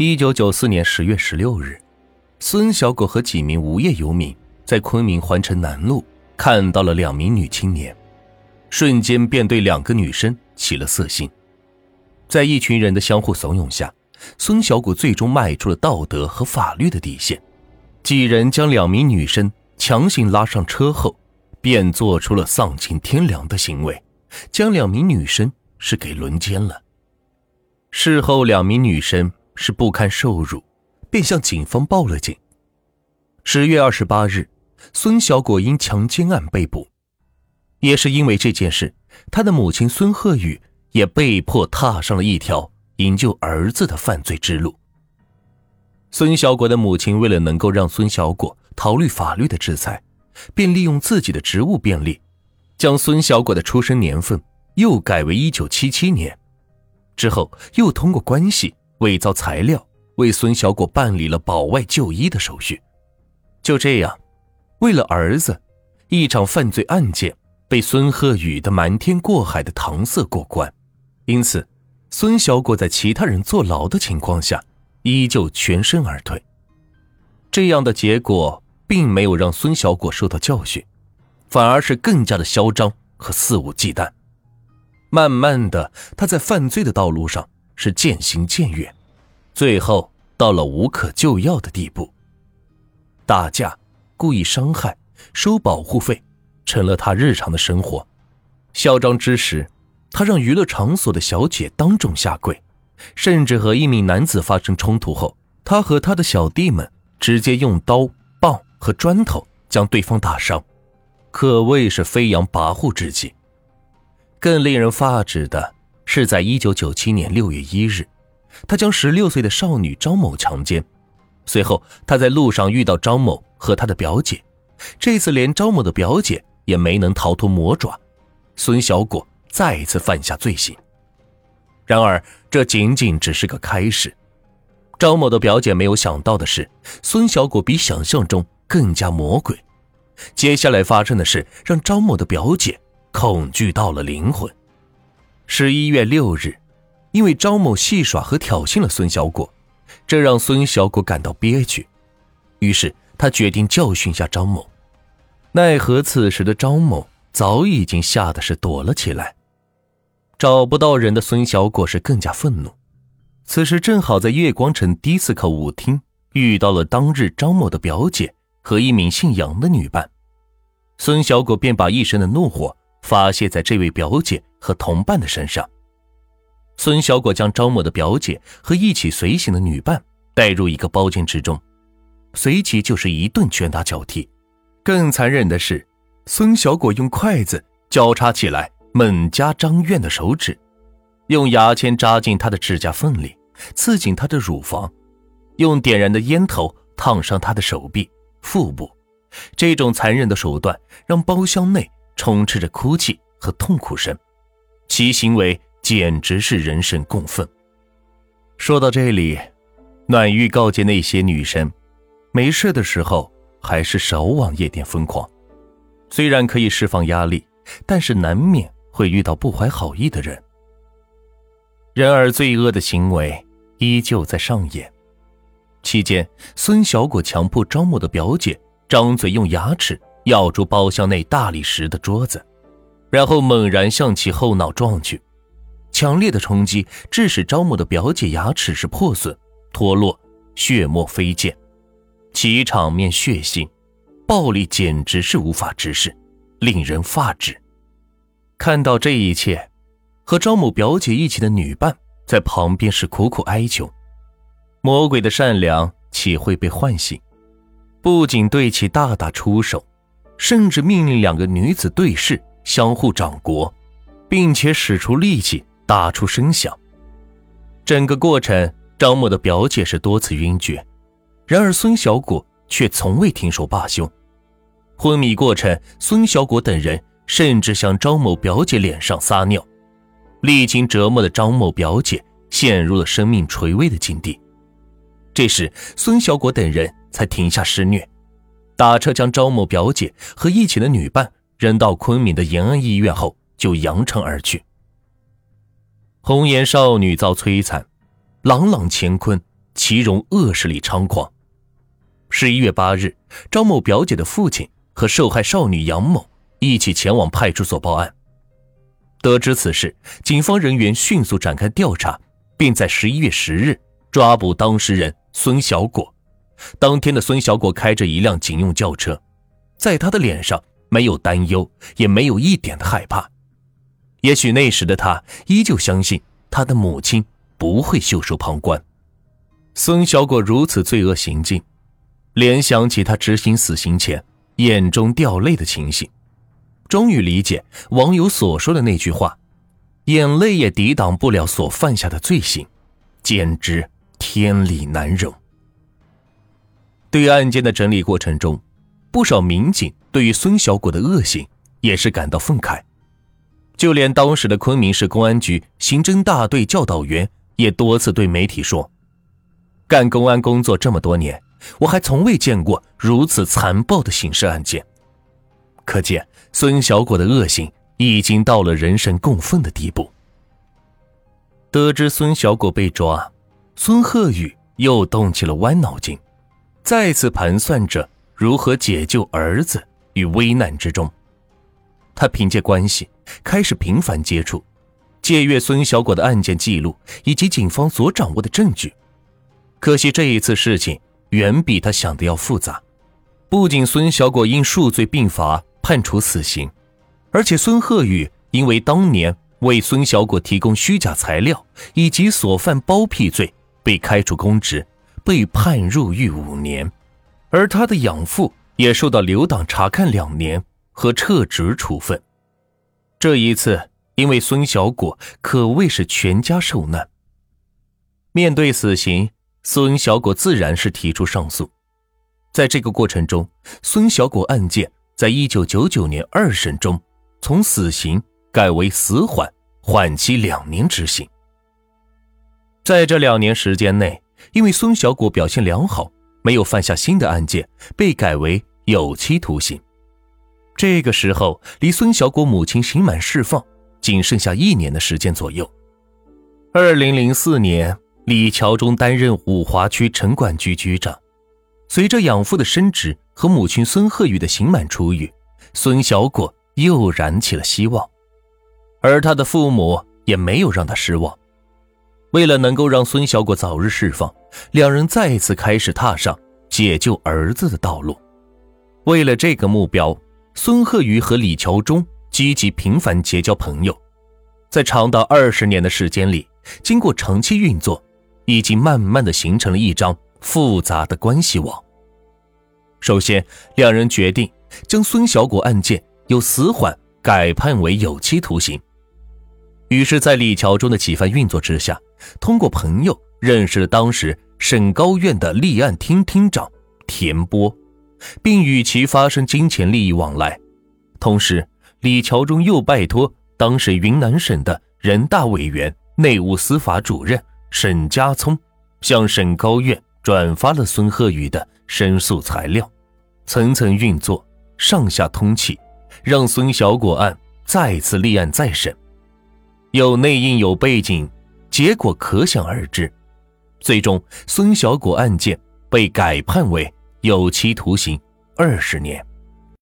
一九九四年十月十六日，孙小果和几名无业游民在昆明环城南路看到了两名女青年，瞬间便对两个女生起了色心。在一群人的相互怂恿下，孙小果最终迈出了道德和法律的底线，几人将两名女生强行拉上车后，便做出了丧尽天良的行为，将两名女生是给轮奸了。事后，两名女生。是不堪受辱，便向警方报了警。十月二十八日，孙小果因强奸案被捕。也是因为这件事，他的母亲孙鹤宇也被迫踏上了一条营救儿子的犯罪之路。孙小果的母亲为了能够让孙小果逃离法律的制裁，便利用自己的职务便利，将孙小果的出生年份又改为一九七七年，之后又通过关系。伪造材料，为孙小果办理了保外就医的手续。就这样，为了儿子，一场犯罪案件被孙鹤宇的瞒天过海的搪塞过关。因此，孙小果在其他人坐牢的情况下，依旧全身而退。这样的结果并没有让孙小果受到教训，反而是更加的嚣张和肆无忌惮。慢慢的，他在犯罪的道路上。是渐行渐远，最后到了无可救药的地步。打架、故意伤害、收保护费，成了他日常的生活。嚣张之时，他让娱乐场所的小姐当众下跪，甚至和一名男子发生冲突后，他和他的小弟们直接用刀、棒和砖头将对方打伤，可谓是飞扬跋扈之极。更令人发指的。是在一九九七年六月一日，他将十六岁的少女张某强奸。随后，他在路上遇到张某和他的表姐，这次连张某的表姐也没能逃脱魔爪，孙小果再一次犯下罪行。然而，这仅仅只是个开始。张某的表姐没有想到的是，孙小果比想象中更加魔鬼。接下来发生的事让张某的表姐恐惧到了灵魂。十一月六日，因为张某戏耍和挑衅了孙小果，这让孙小果感到憋屈，于是他决定教训下张某。奈何此时的张某早已经吓得是躲了起来。找不到人的孙小果是更加愤怒。此时正好在月光城迪斯科舞厅遇到了当日张某的表姐和一名姓杨的女伴，孙小果便把一身的怒火。发泄在这位表姐和同伴的身上。孙小果将张某的表姐和一起随行的女伴带入一个包间之中，随即就是一顿拳打脚踢。更残忍的是，孙小果用筷子交叉起来猛夹张苑的手指，用牙签扎进她的指甲缝里，刺进她的乳房，用点燃的烟头烫伤她的手臂、腹部。这种残忍的手段让包厢内。充斥着哭泣和痛苦声，其行为简直是人神共愤。说到这里，暖玉告诫那些女生，没事的时候还是少往夜店疯狂。虽然可以释放压力，但是难免会遇到不怀好意的人。然而，罪恶的行为依旧在上演。期间，孙小果强迫张某的表姐张嘴用牙齿。咬住包厢内大理石的桌子，然后猛然向其后脑撞去。强烈的冲击致使张某的表姐牙齿是破损、脱落，血沫飞溅，其场面血腥，暴力简直是无法直视，令人发指。看到这一切，和张某表姐一起的女伴在旁边是苦苦哀求：魔鬼的善良岂会被唤醒？不仅对其大打出手。甚至命令两个女子对视，相互掌掴，并且使出力气打出声响。整个过程，张某的表姐是多次晕厥，然而孙小果却从未停手罢休。昏迷过程，孙小果等人甚至向张某表姐脸上撒尿。历经折磨的张某表姐陷入了生命垂危的境地。这时，孙小果等人才停下施虐。打车将张某表姐和一起的女伴扔到昆明的延安医院后，就扬长而去。红颜少女遭摧残，朗朗乾坤其容恶势力猖狂。十一月八日，张某表姐的父亲和受害少女杨某一起前往派出所报案。得知此事，警方人员迅速展开调查，并在十一月十日抓捕当事人孙小果。当天的孙小果开着一辆警用轿车，在他的脸上没有担忧，也没有一点的害怕。也许那时的他依旧相信他的母亲不会袖手旁观。孙小果如此罪恶行径，联想起他执行死刑前眼中掉泪的情形，终于理解网友所说的那句话：“眼泪也抵挡不了所犯下的罪行，简直天理难容。”对于案件的整理过程中，不少民警对于孙小果的恶行也是感到愤慨。就连当时的昆明市公安局刑侦大队教导员也多次对媒体说：“干公安工作这么多年，我还从未见过如此残暴的刑事案件。”可见孙小果的恶行已经到了人神共愤的地步。得知孙小果被抓，孙鹤宇又动起了歪脑筋，再次盘算着如何解救儿子于危难之中。他凭借关系开始频繁接触，借阅孙小果的案件记录以及警方所掌握的证据。可惜这一次事情远比他想的要复杂。不仅孙小果因数罪并罚判处死刑，而且孙鹤宇因为当年为孙小果提供虚假材料以及所犯包庇罪被开除公职，被判入狱五年。而他的养父也受到留党察看两年。和撤职处分，这一次因为孙小果可谓是全家受难。面对死刑，孙小果自然是提出上诉。在这个过程中，孙小果案件在一九九九年二审中从死刑改为死缓，缓期两年执行。在这两年时间内，因为孙小果表现良好，没有犯下新的案件，被改为有期徒刑。这个时候，离孙小果母亲刑满释放仅剩下一年的时间左右。二零零四年，李桥忠担任五华区城管局局长。随着养父的升职和母亲孙鹤宇的刑满出狱，孙小果又燃起了希望。而他的父母也没有让他失望。为了能够让孙小果早日释放，两人再次开始踏上解救儿子的道路。为了这个目标。孙鹤宇和李桥忠积极频繁结交朋友，在长达二十年的时间里，经过长期运作，已经慢慢的形成了一张复杂的关系网。首先，两人决定将孙小果案件由死缓改判为有期徒刑。于是，在李桥忠的几番运作之下，通过朋友认识了当时省高院的立案厅厅长田波。并与其发生金钱利益往来，同时，李桥忠又拜托当时云南省的人大委员、内务司法主任沈家聪，向省高院转发了孙鹤宇的申诉材料，层层运作，上下通气，让孙小果案再次立案再审。有内应有背景，结果可想而知。最终，孙小果案件被改判为。有期徒刑二十年。